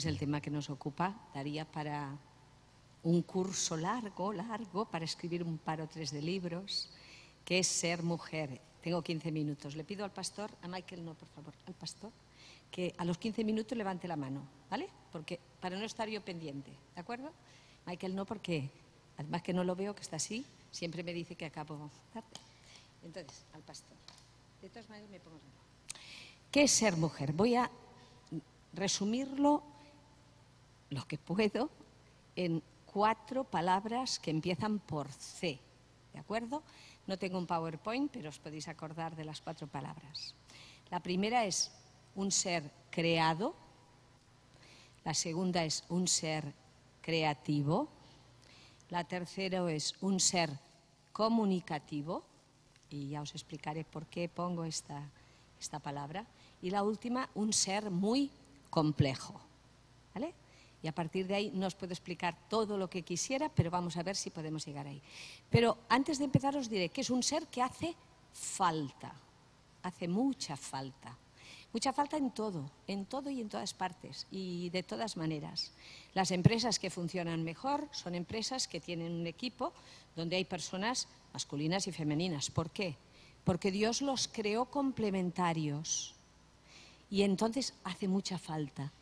pues el tema que nos ocupa daría para un curso largo, largo, para escribir un par o tres de libros, que es ser mujer. Tengo 15 minutos. Le pido al pastor, a Michael no, por favor, al pastor, que a los 15 minutos levante la mano, ¿vale? Porque para no estar yo pendiente, ¿de acuerdo? Michael no, porque además que no lo veo, que está así, siempre me dice que acabo tarde. Entonces, al pastor. De todas maneras, me pongo ¿Qué es ser mujer? Voy a resumirlo lo que puedo en cuatro palabras que empiezan por C. ¿De acuerdo? No tengo un PowerPoint, pero os podéis acordar de las cuatro palabras. La primera es un ser creado. La segunda es un ser creativo. La tercera es un ser comunicativo. Y ya os explicaré por qué pongo esta, esta palabra. Y la última, un ser muy complejo. ¿Vale? Y a partir de ahí no os puedo explicar todo lo que quisiera, pero vamos a ver si podemos llegar ahí. Pero antes de empezar os diré que es un ser que hace falta, hace mucha falta. Mucha falta en todo, en todo y en todas partes y de todas maneras. Las empresas que funcionan mejor son empresas que tienen un equipo donde hay personas masculinas y femeninas. ¿Por qué? Porque Dios los creó complementarios y entonces hace mucha falta,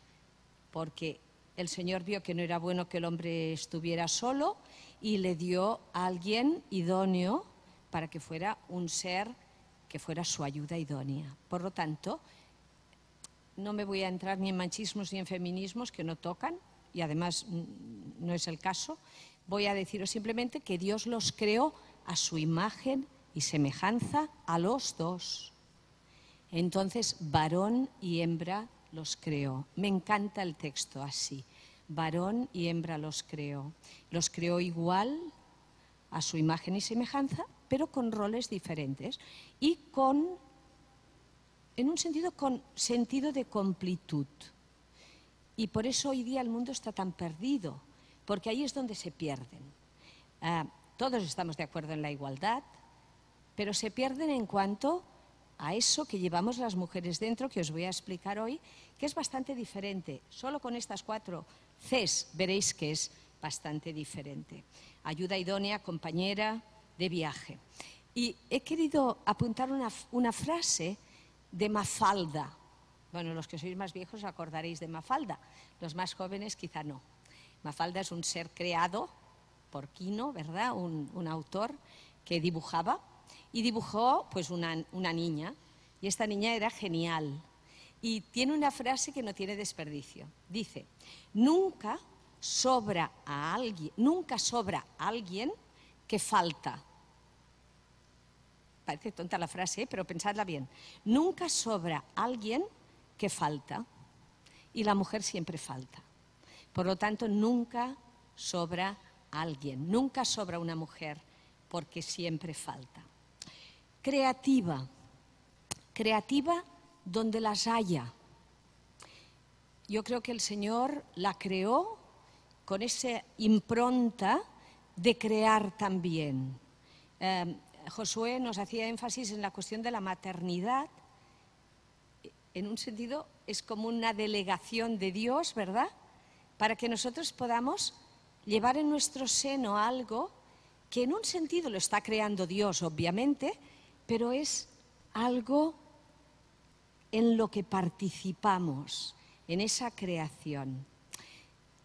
porque el Señor vio que no era bueno que el hombre estuviera solo y le dio a alguien idóneo para que fuera un ser que fuera su ayuda idónea. Por lo tanto, no me voy a entrar ni en machismos ni en feminismos que no tocan, y además no es el caso. Voy a deciros simplemente que Dios los creó a su imagen y semejanza a los dos. Entonces, varón y hembra los creó. Me encanta el texto así. Varón y hembra los creó. Los creó igual a su imagen y semejanza, pero con roles diferentes y con, en un sentido, con sentido de completud. Y por eso hoy día el mundo está tan perdido, porque ahí es donde se pierden. Ah, todos estamos de acuerdo en la igualdad, pero se pierden en cuanto a eso que llevamos las mujeres dentro, que os voy a explicar hoy, que es bastante diferente. Solo con estas cuatro Cs veréis que es bastante diferente. Ayuda idónea, compañera de viaje. Y he querido apuntar una, una frase de Mafalda. Bueno, los que sois más viejos acordaréis de Mafalda, los más jóvenes quizá no. Mafalda es un ser creado por Quino, ¿verdad? Un, un autor que dibujaba y dibujó pues una, niña y esta niña era genial y tiene una frase que no tiene desperdicio. Dice, nunca sobra a alguien, nunca sobra alguien que falta. Parece tonta la frase, pero pensadla bien. Nunca sobra alguien que falta y la mujer siempre falta. Por lo tanto, nunca sobra alguien, nunca sobra una mujer porque siempre falta creativa, creativa donde las haya. Yo creo que el Señor la creó con esa impronta de crear también. Eh, Josué nos hacía énfasis en la cuestión de la maternidad. En un sentido, es como una delegación de Dios, ¿verdad? Para que nosotros podamos llevar en nuestro seno algo que en un sentido lo está creando Dios, obviamente, pero es algo en lo que participamos, en esa creación.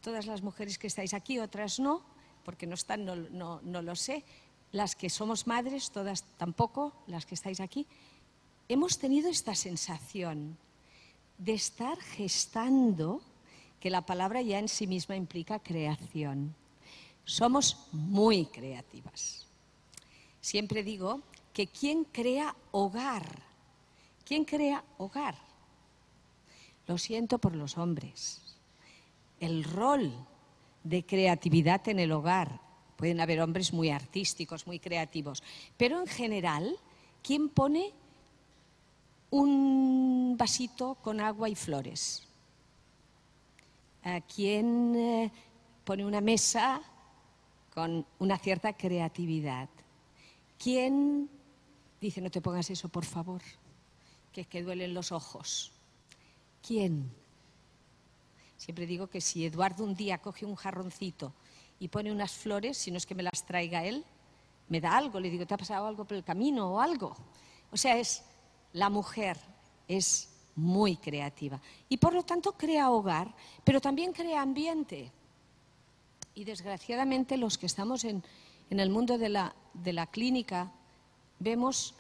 Todas las mujeres que estáis aquí, otras no, porque no están, no, lo sé, las que somos madres, todas tampoco, las que estáis aquí, hemos tenido esta sensación de estar gestando, que la palabra ya en sí misma implica creación. Somos muy creativas. Siempre digo que quien crea hogar, ¿quién crea hogar? Lo siento por los hombres. El rol de creatividad en el hogar, pueden haber hombres muy artísticos, muy creativos, pero en general, ¿quién pone un vasito con agua y flores? ¿Quién eh, pone una mesa con una cierta creatividad? ¿Quién Dice, no te pongas eso, por favor, que es que duelen los ojos. ¿Quién? Siempre digo que si Eduardo un día coge un jarroncito y pone unas flores, si no es que me las traiga él, me da algo, le digo, ¿te ha pasado algo por el camino o algo? O sea, es la mujer es muy creativa y por lo tanto crea hogar, pero también crea ambiente. Y desgraciadamente los que estamos en, en el mundo de la, de la clínica vemos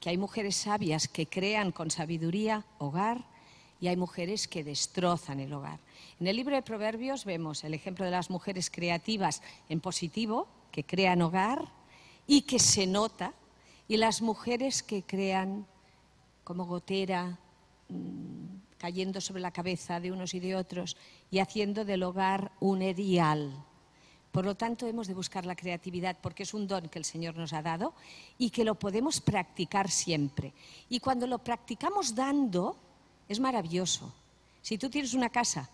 que hay mujeres sabias que crean con sabiduría hogar y hay mujeres que destrozan el hogar. En el libro de Proverbios vemos el ejemplo de las mujeres creativas en positivo, que crean hogar y que se nota, y las mujeres que crean como gotera, mm, cayendo sobre la cabeza de unos y de otros y haciendo del hogar un erial. Por lo tanto, hemos de buscar la creatividad porque es un don que el Señor nos ha dado y que lo podemos practicar siempre. Y cuando lo practicamos dando, es maravilloso. Si tú tienes una casa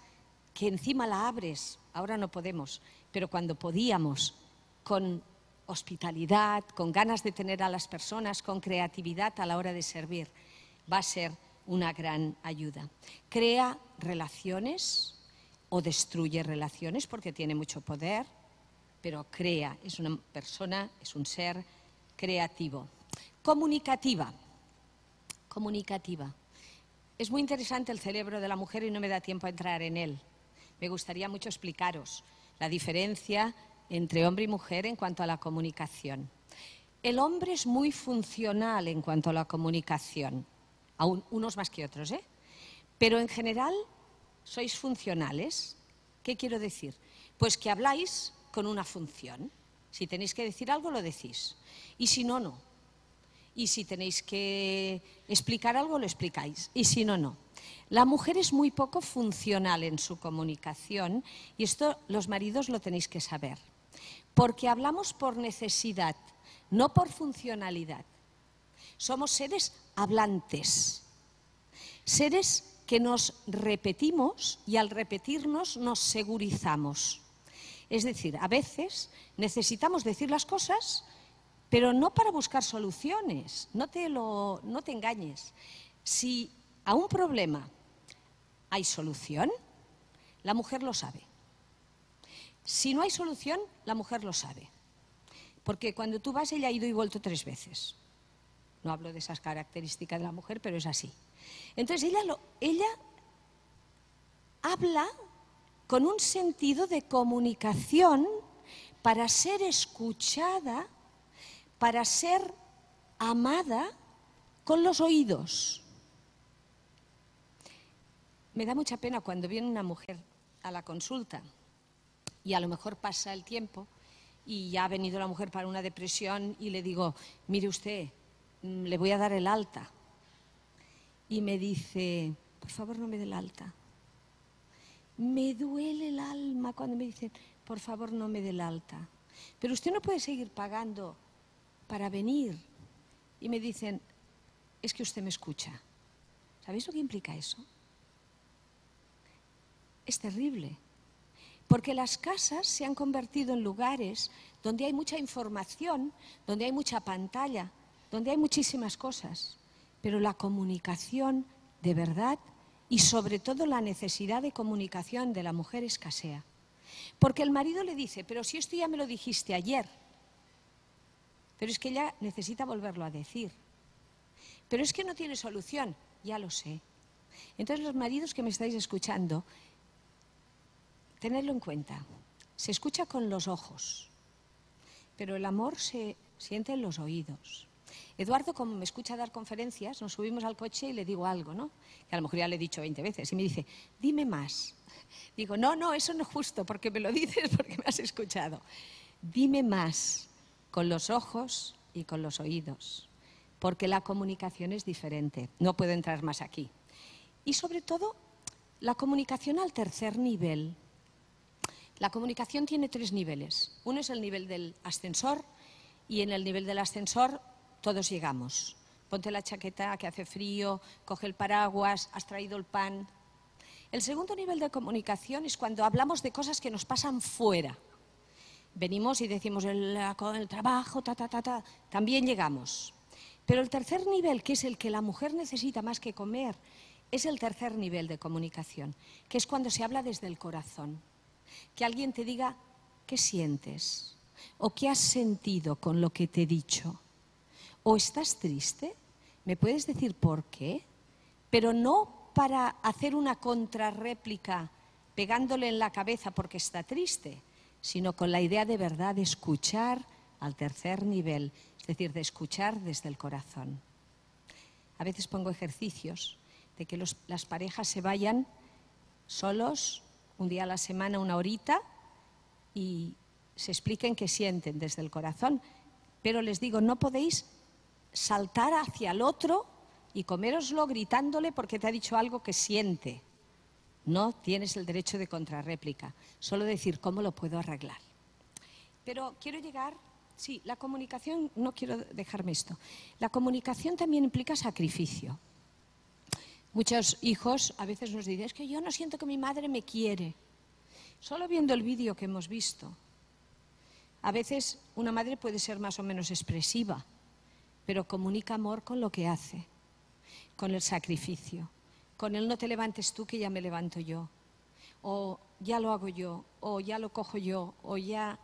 que encima la abres, ahora no podemos, pero cuando podíamos, con hospitalidad, con ganas de tener a las personas, con creatividad a la hora de servir, va a ser una gran ayuda. Crea relaciones o destruye relaciones porque tiene mucho poder pero crea, es una persona, es un ser creativo. Comunicativa. Comunicativa. Es muy interesante el cerebro de la mujer y no me da tiempo a entrar en él. Me gustaría mucho explicaros la diferencia entre hombre y mujer en cuanto a la comunicación. El hombre es muy funcional en cuanto a la comunicación, aún unos más que otros, ¿eh? Pero en general sois funcionales. ¿Qué quiero decir? Pues que habláis con una función. Si tenéis que decir algo, lo decís. Y si no, no. Y si tenéis que explicar algo, lo explicáis. Y si no, no. La mujer es muy poco funcional en su comunicación y esto los maridos lo tenéis que saber. Porque hablamos por necesidad, no por funcionalidad. Somos seres hablantes, seres que nos repetimos y al repetirnos nos segurizamos. Es decir, a veces necesitamos decir las cosas, pero no para buscar soluciones. No te, lo, no te engañes. Si a un problema hay solución, la mujer lo sabe. Si no hay solución, la mujer lo sabe. Porque cuando tú vas, ella ha ido y vuelto tres veces. No hablo de esas características de la mujer, pero es así. Entonces ella, lo, ella habla con un sentido de comunicación para ser escuchada, para ser amada con los oídos. Me da mucha pena cuando viene una mujer a la consulta y a lo mejor pasa el tiempo y ya ha venido la mujer para una depresión y le digo, mire usted, mm, le voy a dar el alta. Y me dice, por favor no me dé el alta. Me duele el alma cuando me dicen, por favor no me dé el alta. Pero usted no puede seguir pagando para venir. Y me dicen, es que usted me escucha. ¿Sabéis lo que implica eso? Es terrible. Porque las casas se han convertido en lugares donde hay mucha información, donde hay mucha pantalla, donde hay muchísimas cosas. Pero la comunicación de verdad y sobre todo la necesidad de comunicación de la mujer escasea. Porque el marido le dice, pero si esto ya me lo dijiste ayer, pero es que ella necesita volverlo a decir. Pero es que no tiene solución, ya lo sé. Entonces los maridos que me estáis escuchando, tenedlo en cuenta. Se escucha con los ojos, pero el amor se siente en los oídos. Eduardo, como me escucha dar conferencias, nos subimos al coche y le digo algo, ¿no? Que a lo mejor ya le he dicho 20 veces. Y me dice, dime más. Digo, no, no, eso no es justo, porque me lo dices porque me has escuchado. Dime más con los ojos y con los oídos, porque la comunicación es diferente. No puedo entrar más aquí. Y sobre todo, la comunicación al tercer nivel. La comunicación tiene tres niveles. Uno es el nivel del ascensor y en el nivel del ascensor todos llegamos. Ponte la chaqueta que hace frío, coge el paraguas, has traído el pan. El segundo nivel de comunicación es cuando hablamos de cosas que nos pasan fuera. Venimos y decimos el, trabajo, ta, ta, ta, ta, también llegamos. Pero el tercer nivel, que es el que la mujer necesita más que comer, es el tercer nivel de comunicación, que es cuando se habla desde el corazón. Que alguien te diga qué sientes o qué has sentido con lo que te he dicho. O estás triste, ¿me puedes decir por qué? Pero no para hacer una contrarréplica pegándole en la cabeza porque está triste, sino con la idea de verdad de escuchar al tercer nivel, es decir, de escuchar desde el corazón. A veces pongo ejercicios de que las parejas se vayan solos un día a la semana, una horita, y se expliquen qué sienten desde el corazón. Pero les digo, no podéis saltar hacia el otro y coméroslo gritándole porque te ha dicho algo que siente. No tienes el derecho de contrarréplica, solo decir cómo lo puedo arreglar. Pero quiero llegar, sí, la comunicación, no quiero dejarme esto, la comunicación también implica sacrificio. Muchos hijos a veces nos dicen, es que yo no siento que mi madre me quiere. Solo viendo el vídeo que hemos visto. A veces una madre puede ser más o menos expresiva, pero comunica amor con lo que hace, con el sacrificio, con el no te levantes tú que ya me levanto yo, o ya lo hago yo, o ya lo cojo yo, o ya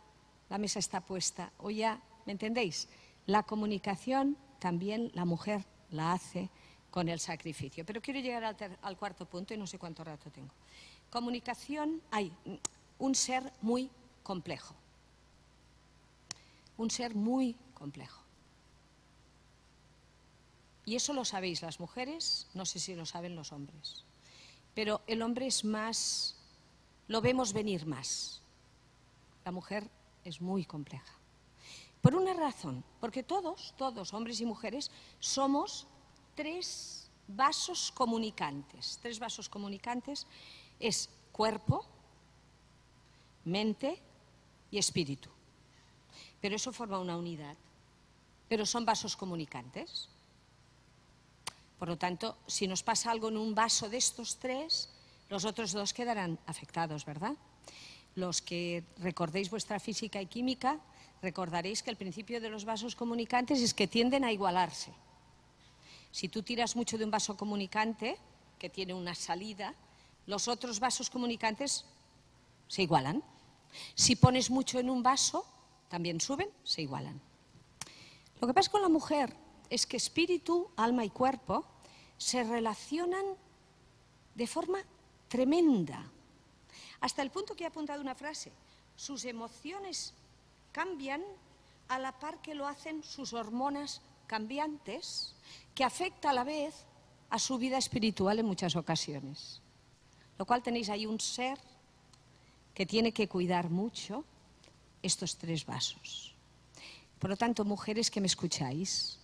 la mesa está puesta, o ya, ¿me entendéis? La comunicación también la mujer la hace con el sacrificio. Pero quiero llegar al, cuarto punto y no sé cuánto rato tengo. Comunicación, hay un ser muy complejo. Un ser muy complejo. Y eso lo sabéis las mujeres, no sé si lo saben los hombres. Pero el hombre es más, lo vemos venir más. La mujer es muy compleja. Por una razón, porque todos, todos, hombres y mujeres, somos tres vasos comunicantes. Tres vasos comunicantes es cuerpo, mente y espíritu. Pero eso forma una unidad. Pero son vasos comunicantes. Por lo tanto, si nos pasa algo en un vaso de estos tres, los otros dos quedarán afectados, ¿verdad? Los que recordéis vuestra física y química, recordaréis que el principio de los vasos comunicantes es que tienden a igualarse. Si tú tiras mucho de un vaso comunicante, que tiene una salida, los otros vasos comunicantes se igualan. Si pones mucho en un vaso, también suben, se igualan. Lo que pasa con la mujer es que espíritu, alma y cuerpo se relacionan de forma tremenda, hasta el punto que he apuntado una frase, sus emociones cambian a la par que lo hacen sus hormonas cambiantes que afecta a la vez a su vida espiritual en muchas ocasiones. Lo cual tenéis ahí un ser que tiene que cuidar mucho estos tres vasos. Por lo tanto, mujeres que me escucháis,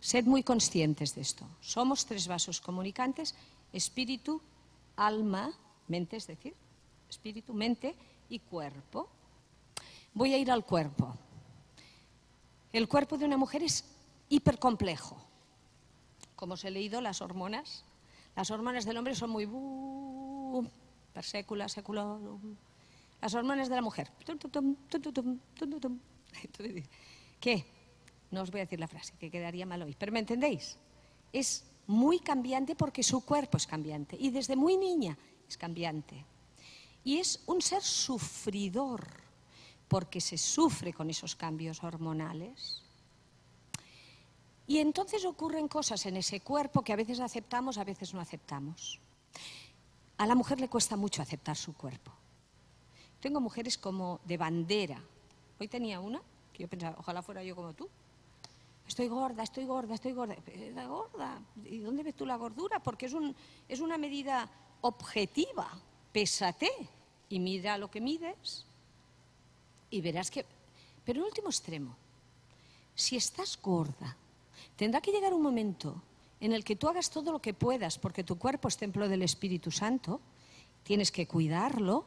sed muy conscientes de esto. Somos tres vasos comunicantes, espíritu, alma, mente, es decir, espíritu, mente y cuerpo. Voy a ir al cuerpo. El cuerpo de una mujer es hipercomplejo. Como os he leído, las hormonas, las hormonas del hombre son muy per sécula, Las hormonas de la mujer. ¿Qué? No os voy a decir la frase, que quedaría mal hoy. Pero ¿me entendéis? Es muy cambiante porque su cuerpo es cambiante. Y desde muy niña es cambiante. Y es un ser sufridor, porque se sufre con esos cambios hormonales. Y entonces ocurren cosas en ese cuerpo que a veces aceptamos, a veces no aceptamos. A la mujer le cuesta mucho aceptar su cuerpo. Tengo mujeres como de bandera. Hoy tenía una que yo pensaba, ojalá fuera yo como tú. Estoy gorda, estoy gorda, estoy gorda. Está gorda. ¿Y dónde ves tú la gordura? Porque es, un, es una medida objetiva. Pésate y mira lo que mides y verás que... Pero en último extremo, si estás gorda, Tendrá que llegar un momento en el que tú hagas todo lo que puedas, porque tu cuerpo es templo del Espíritu Santo, tienes que cuidarlo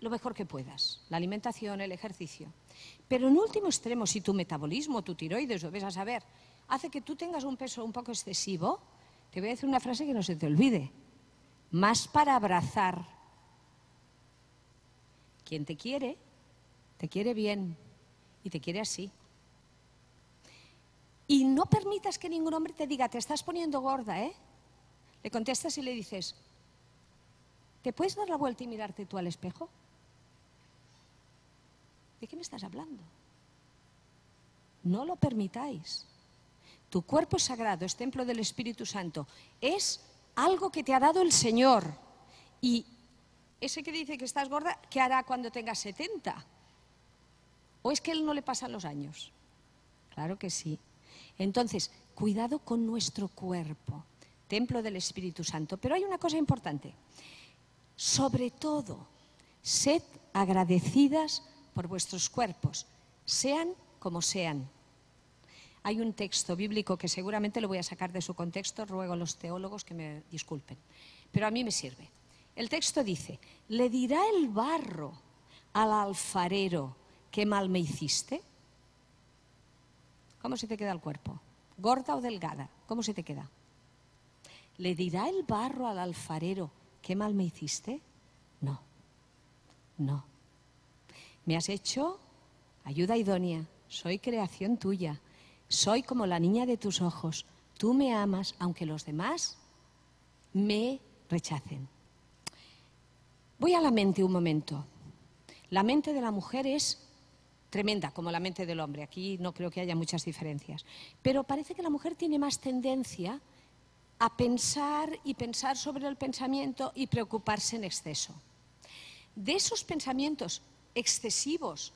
lo mejor que puedas, la alimentación, el ejercicio. Pero en último extremo, si tu metabolismo, tu tiroides, lo ves a saber, hace que tú tengas un peso un poco excesivo, te voy a decir una frase que no se te olvide. Más para abrazar. Quien te quiere, te quiere bien y te quiere así. Y no permitas que ningún hombre te diga, te estás poniendo gorda, ¿eh? le contestas y le dices, ¿te puedes dar la vuelta y mirarte tú al espejo? ¿De qué me estás hablando? No lo permitáis. Tu cuerpo sagrado, es templo del Espíritu Santo. Es algo que te ha dado el Señor. Y ese que dice que estás gorda, ¿qué hará cuando tengas 70? ¿O es que él no le pasan los años? Claro que sí. Entonces, cuidado con nuestro cuerpo, templo del Espíritu Santo. Pero hay una cosa importante. Sobre todo, sed agradecidas por vuestros cuerpos, sean como sean. Hay un texto bíblico que seguramente lo voy a sacar de su contexto, ruego a los teólogos que me disculpen, pero a mí me sirve. El texto dice, ¿le dirá el barro al alfarero qué mal me hiciste? ¿Cómo se te queda el cuerpo? ¿Gorda o delgada? ¿Cómo se te queda? ¿Le dirá el barro al alfarero qué mal me hiciste? No, no. Me has hecho ayuda idónea, soy creación tuya, soy como la niña de tus ojos, tú me amas aunque los demás me rechacen. Voy a la mente un momento. La mente de la mujer es tremenda, como la mente del hombre. Aquí no creo que haya muchas diferencias. Pero parece que la mujer tiene más tendencia a pensar y pensar sobre el pensamiento y preocuparse en exceso. De esos pensamientos excesivos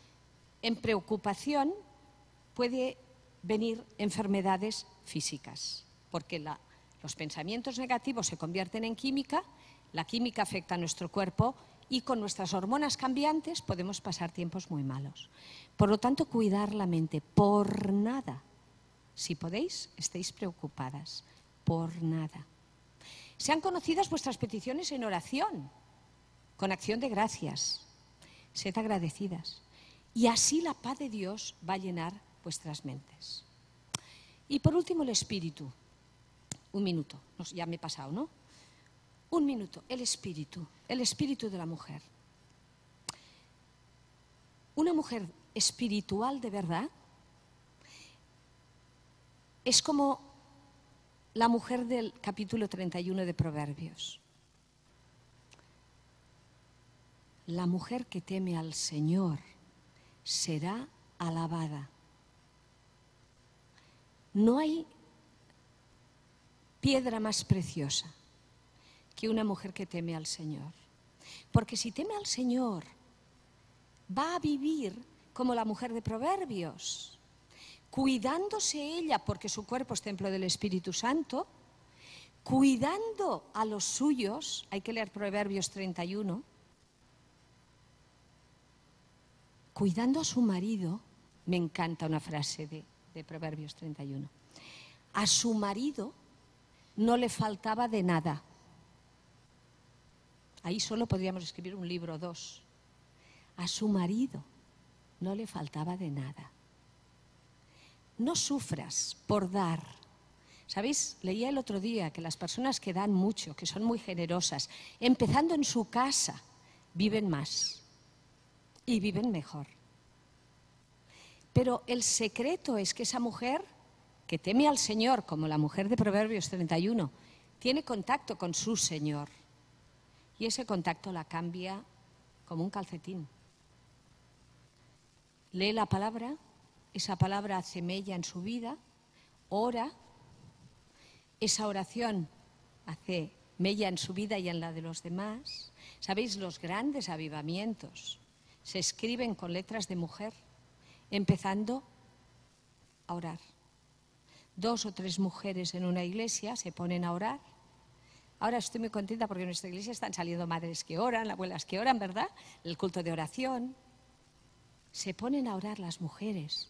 en preocupación puede venir enfermedades físicas, porque los pensamientos negativos se convierten en química la química afecta a nuestro cuerpo y con nuestras hormonas cambiantes podemos pasar tiempos muy malos. Por lo tanto, cuidar la mente por nada. Si podéis, estéis preocupadas por nada. Sean conocidas vuestras peticiones en oración, con acción de gracias. Sed agradecidas. Y así la paz de Dios va a llenar vuestras mentes. Y por último, el espíritu. Un minuto, ya me he pasado, ¿no? Un minuto, el espíritu, el espíritu de la mujer. Una mujer espiritual de verdad es como la mujer del capítulo 31 de Proverbios. La mujer que teme al Señor será alabada. No hay piedra más preciosa que una mujer que teme al Señor. Porque si teme al Señor, va a vivir como la mujer de Proverbios, cuidándose ella porque su cuerpo es templo del Espíritu Santo, cuidando a los suyos, hay que leer Proverbios 31, cuidando a su marido, me encanta una frase de, Proverbios 31, a su marido no le faltaba de nada Ahí solo podríamos escribir un libro o dos. A su marido no le faltaba de nada. No sufras por dar. ¿Sabéis? Leía el otro día que las personas que dan mucho, que son muy generosas, empezando en su casa, viven más y viven mejor. Pero el secreto es que esa mujer, que teme al Señor, como la mujer de Proverbios 31, tiene contacto con su Señor y ese contacto la cambia como un calcetín. Lee la palabra, esa palabra hace mella en su vida, ora, esa oración hace mella en su vida y en la de los demás. ¿Sabéis? Los grandes avivamientos se escriben con letras de mujer, empezando a orar. Dos o tres mujeres en una iglesia se ponen a orar Ahora estoy muy contenta porque en nuestra iglesia están saliendo madres que oran, abuelas que oran, ¿verdad? El culto de oración. Se ponen a orar las mujeres.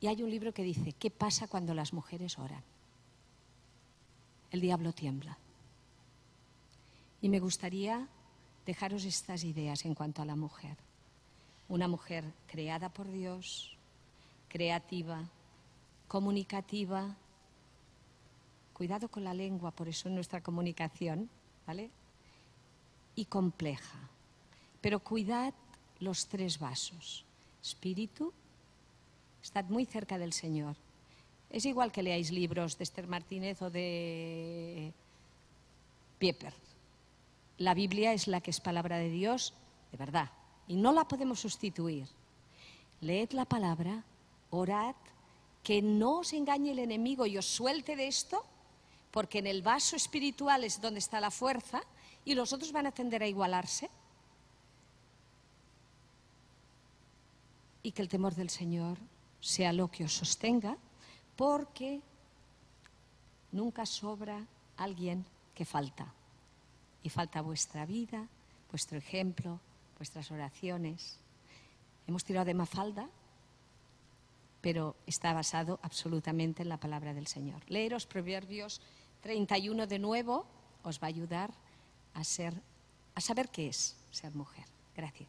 Y hay un libro que dice, ¿qué pasa cuando las mujeres oran? El diablo tiembla. Y me gustaría dejaros estas ideas en cuanto a la mujer. Una mujer creada por Dios, creativa, comunicativa, Cuidado con la lengua, por eso nuestra comunicación, ¿vale? Y compleja. Pero cuidad los tres vasos. Espíritu, estad muy cerca del Señor. Es igual que leáis libros de Esther Martínez o de Pieper. La Biblia es la que es palabra de Dios de verdad y no la podemos sustituir. Leed la palabra, orad, que no os engañe el enemigo y os suelte de esto, porque en el vaso espiritual es donde está la fuerza y los otros van a tender a igualarse. Y que el temor del Señor sea lo que os sostenga, porque nunca sobra alguien que falta. Y falta vuestra vida, vuestro ejemplo, vuestras oraciones. Hemos tirado de mafalda, pero está basado absolutamente en la palabra del Señor. Leeros Proverbios 31 de nuevo os va a ayudar a, ser, a saber qué es ser mujer. Gracias.